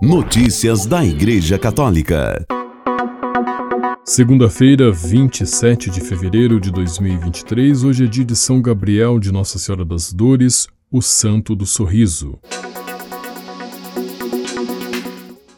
Notícias da Igreja Católica. Segunda-feira, 27 de fevereiro de 2023, hoje é dia de São Gabriel de Nossa Senhora das Dores, o Santo do Sorriso.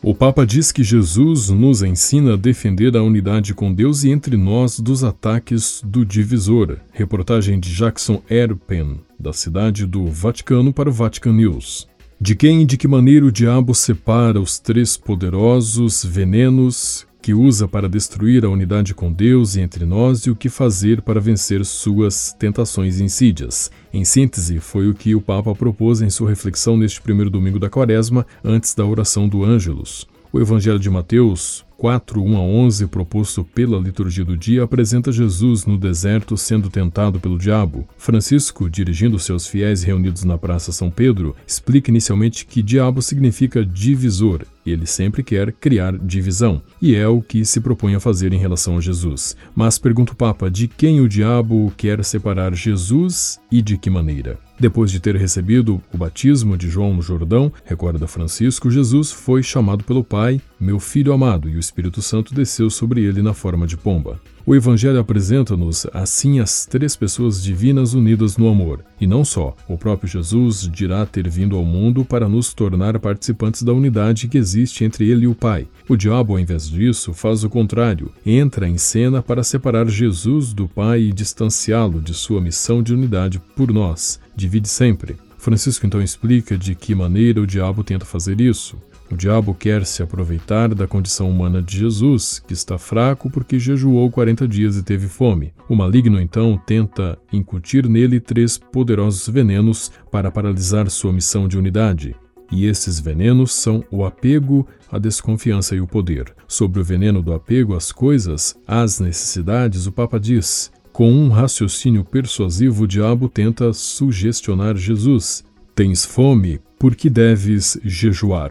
O Papa diz que Jesus nos ensina a defender a unidade com Deus e entre nós dos ataques do divisor. Reportagem de Jackson Erpen, da cidade do Vaticano para o Vatican News. De quem e de que maneira o diabo separa os três poderosos venenos que usa para destruir a unidade com Deus e entre nós e o que fazer para vencer suas tentações insídias. Em síntese, foi o que o Papa propôs em sua reflexão neste primeiro domingo da Quaresma, antes da oração do Ângelus. O Evangelho de Mateus 4, 1 a 11, proposto pela liturgia do dia, apresenta Jesus no deserto sendo tentado pelo diabo. Francisco, dirigindo seus fiéis reunidos na Praça São Pedro, explica inicialmente que diabo significa divisor. Ele sempre quer criar divisão, e é o que se propõe a fazer em relação a Jesus. Mas pergunta o Papa de quem o diabo quer separar Jesus e de que maneira. Depois de ter recebido o batismo de João no Jordão, recorda Francisco, Jesus foi chamado pelo Pai, meu filho amado, e o Espírito Santo desceu sobre ele na forma de pomba. O Evangelho apresenta-nos assim as três pessoas divinas unidas no amor. E não só, o próprio Jesus dirá ter vindo ao mundo para nos tornar participantes da unidade que existe entre ele e o Pai. O diabo, ao invés disso, faz o contrário, entra em cena para separar Jesus do Pai e distanciá-lo de sua missão de unidade por nós. Divide sempre. Francisco então explica de que maneira o diabo tenta fazer isso. O diabo quer se aproveitar da condição humana de Jesus, que está fraco porque jejuou 40 dias e teve fome. O maligno então tenta incutir nele três poderosos venenos para paralisar sua missão de unidade. E esses venenos são o apego, a desconfiança e o poder. Sobre o veneno do apego às coisas, às necessidades, o Papa diz: com um raciocínio persuasivo, o diabo tenta sugestionar Jesus. Tens fome, por que deves jejuar?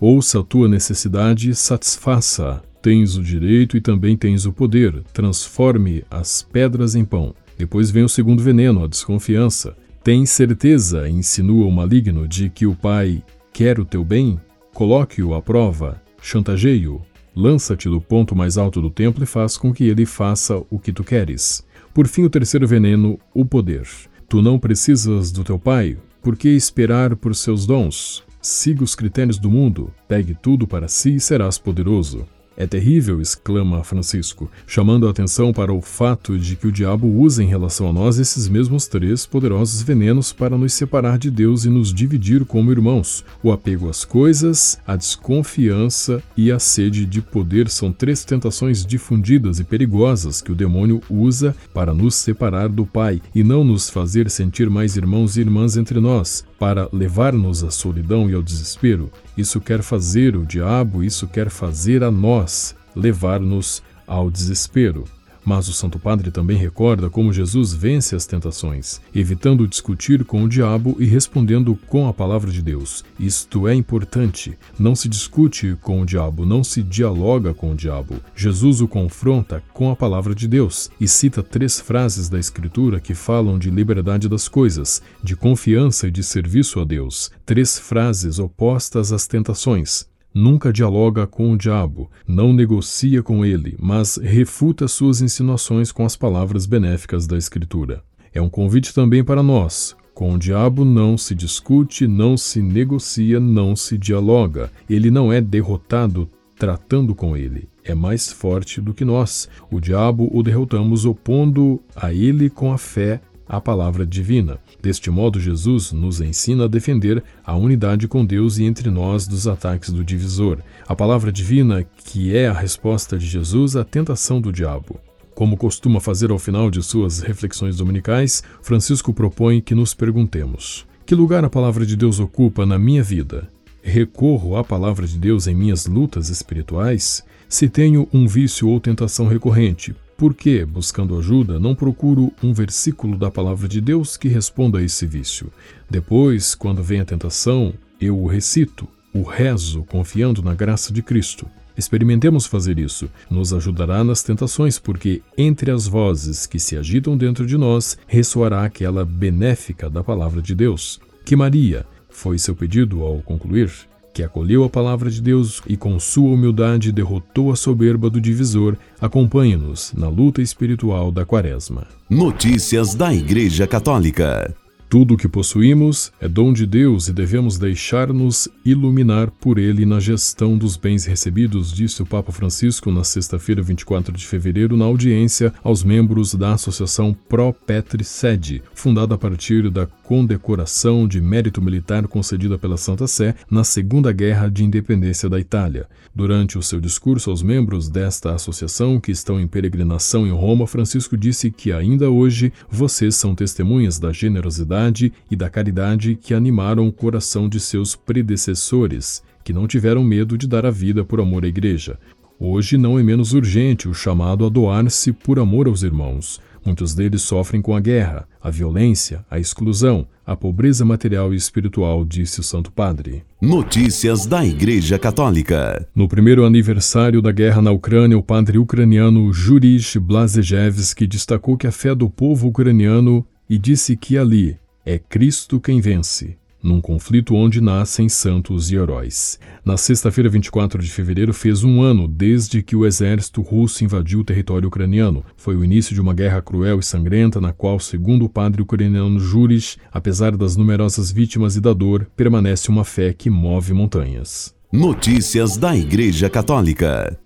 Ouça a tua necessidade, satisfaça. Tens o direito e também tens o poder. Transforme as pedras em pão. Depois vem o segundo veneno, a desconfiança. Tens certeza, insinua o maligno, de que o Pai quer o teu bem? Coloque-o à prova, chantageie-o, lança-te do ponto mais alto do templo e faz com que ele faça o que tu queres. Por fim, o terceiro veneno, o poder. Tu não precisas do teu pai, por que esperar por seus dons? Siga os critérios do mundo, pegue tudo para si e serás poderoso. É terrível, exclama Francisco, chamando a atenção para o fato de que o diabo usa em relação a nós esses mesmos três poderosos venenos para nos separar de Deus e nos dividir como irmãos. O apego às coisas, a desconfiança e a sede de poder são três tentações difundidas e perigosas que o demônio usa para nos separar do Pai e não nos fazer sentir mais irmãos e irmãs entre nós, para levar-nos à solidão e ao desespero. Isso quer fazer o diabo, isso quer fazer a nós, levar-nos ao desespero. Mas o Santo Padre também recorda como Jesus vence as tentações, evitando discutir com o diabo e respondendo com a palavra de Deus. Isto é importante. Não se discute com o diabo, não se dialoga com o diabo. Jesus o confronta com a palavra de Deus e cita três frases da Escritura que falam de liberdade das coisas, de confiança e de serviço a Deus. Três frases opostas às tentações nunca dialoga com o diabo, não negocia com ele, mas refuta suas insinuações com as palavras benéficas da Escritura. É um convite também para nós. Com o diabo não se discute, não se negocia, não se dialoga. Ele não é derrotado tratando com ele. É mais forte do que nós. O diabo o derrotamos opondo a ele com a fé a palavra divina. Deste modo, Jesus nos ensina a defender a unidade com Deus e entre nós dos ataques do divisor. A palavra divina, que é a resposta de Jesus à tentação do diabo. Como costuma fazer ao final de suas reflexões dominicais, Francisco propõe que nos perguntemos: que lugar a palavra de Deus ocupa na minha vida? Recorro à palavra de Deus em minhas lutas espirituais? Se tenho um vício ou tentação recorrente, por que, buscando ajuda, não procuro um versículo da palavra de Deus que responda a esse vício? Depois, quando vem a tentação, eu o recito, o rezo, confiando na graça de Cristo. Experimentemos fazer isso, nos ajudará nas tentações, porque entre as vozes que se agitam dentro de nós ressoará aquela benéfica da palavra de Deus. Que Maria, foi seu pedido ao concluir, que acolheu a palavra de Deus e com sua humildade derrotou a soberba do divisor, acompanhe-nos na luta espiritual da Quaresma. Notícias da Igreja Católica. Tudo o que possuímos é dom de Deus e devemos deixar-nos iluminar por ele na gestão dos bens recebidos, disse o Papa Francisco na sexta-feira, 24 de fevereiro, na audiência aos membros da Associação Pro Petri Sede, fundada a partir da condecoração de mérito militar concedida pela Santa Sé na Segunda Guerra de Independência da Itália. Durante o seu discurso aos membros desta associação que estão em peregrinação em Roma, Francisco disse que ainda hoje vocês são testemunhas da generosidade bondade e da caridade que animaram o coração de seus predecessores, que não tiveram medo de dar a vida por amor à Igreja. Hoje não é menos urgente o chamado a doar-se por amor aos irmãos. Muitos deles sofrem com a guerra, a violência, a exclusão, a pobreza material e espiritual, disse o Santo Padre. Notícias da Igreja Católica. No primeiro aniversário da guerra na Ucrânia, o padre ucraniano Jurij Blazejevski destacou que a fé do povo ucraniano e disse que ali, é Cristo quem vence, num conflito onde nascem santos e heróis. Na sexta-feira, 24 de fevereiro, fez um ano desde que o exército russo invadiu o território ucraniano. Foi o início de uma guerra cruel e sangrenta, na qual, segundo o padre ucraniano Juris, apesar das numerosas vítimas e da dor, permanece uma fé que move montanhas. Notícias da Igreja Católica.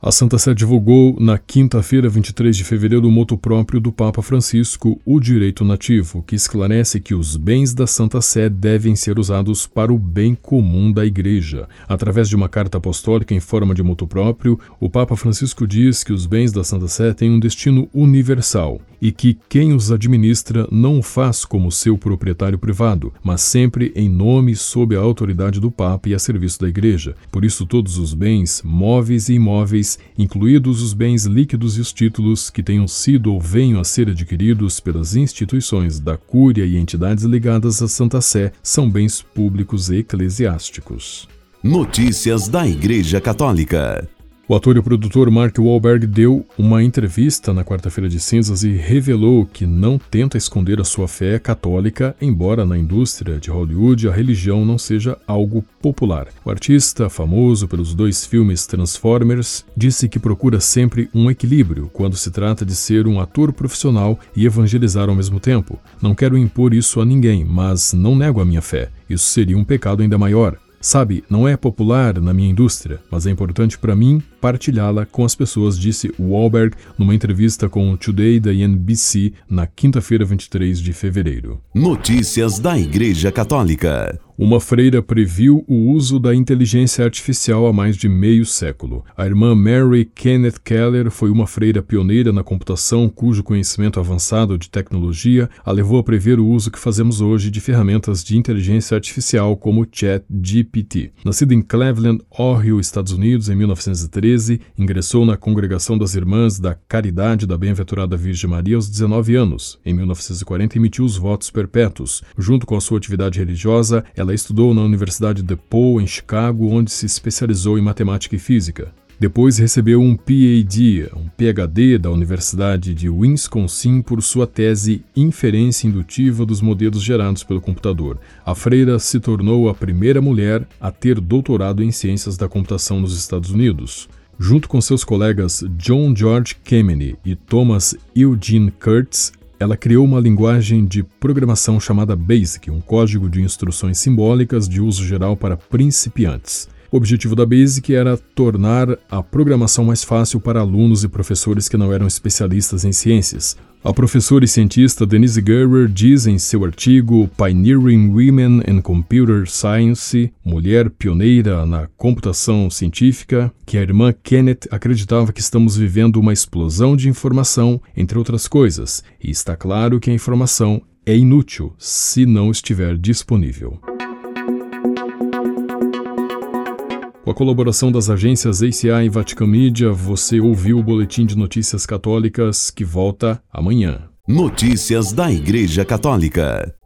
A Santa Sé divulgou na quinta-feira, 23 de fevereiro, o moto próprio do Papa Francisco, o direito nativo, que esclarece que os bens da Santa Sé devem ser usados para o bem comum da Igreja. Através de uma carta apostólica em forma de moto próprio, o Papa Francisco diz que os bens da Santa Sé têm um destino universal e que quem os administra não o faz como seu proprietário privado, mas sempre em nome e sob a autoridade do Papa e a serviço da Igreja. Por isso, todos os bens, móveis e imóveis, incluídos os bens líquidos e os títulos que tenham sido ou venham a ser adquiridos pelas instituições da Cúria e entidades ligadas à Santa Sé, são bens públicos e eclesiásticos. Notícias da Igreja Católica. O ator e produtor Mark Wahlberg deu uma entrevista na quarta-feira de cinzas e revelou que não tenta esconder a sua fé católica, embora na indústria de Hollywood a religião não seja algo popular. O artista, famoso pelos dois filmes Transformers, disse que procura sempre um equilíbrio quando se trata de ser um ator profissional e evangelizar ao mesmo tempo. Não quero impor isso a ninguém, mas não nego a minha fé. Isso seria um pecado ainda maior. Sabe, não é popular na minha indústria, mas é importante para mim partilhá-la com as pessoas, disse Wahlberg numa entrevista com o Today da NBC na quinta-feira, 23 de fevereiro. Notícias da Igreja Católica. Uma freira previu o uso da inteligência artificial há mais de meio século. A irmã Mary Kenneth Keller foi uma freira pioneira na computação cujo conhecimento avançado de tecnologia a levou a prever o uso que fazemos hoje de ferramentas de inteligência artificial como o ChatGPT. Nascida em Cleveland, Ohio, Estados Unidos, em 1913, ingressou na Congregação das Irmãs da Caridade da Bem-aventurada Virgem Maria aos 19 anos. Em 1940, emitiu os votos perpétuos. Junto com a sua atividade religiosa, ela ela estudou na Universidade DePaul, em Chicago, onde se especializou em matemática e física. Depois recebeu um PhD, um PhD da Universidade de Wisconsin por sua tese Inferência Indutiva dos Modelos Gerados pelo Computador. A freira se tornou a primeira mulher a ter doutorado em Ciências da Computação nos Estados Unidos. Junto com seus colegas John George Kemeny e Thomas Eugene Kurtz, ela criou uma linguagem de programação chamada BASIC, um código de instruções simbólicas de uso geral para principiantes. O objetivo da BASIC era tornar a programação mais fácil para alunos e professores que não eram especialistas em ciências, a professora e cientista Denise Guerrer diz em seu artigo Pioneering Women in Computer Science, mulher pioneira na computação científica, que a irmã Kenneth acreditava que estamos vivendo uma explosão de informação, entre outras coisas, e está claro que a informação é inútil se não estiver disponível. Com a colaboração das agências ACA e Vatican Media, você ouviu o Boletim de Notícias Católicas que volta amanhã. Notícias da Igreja Católica.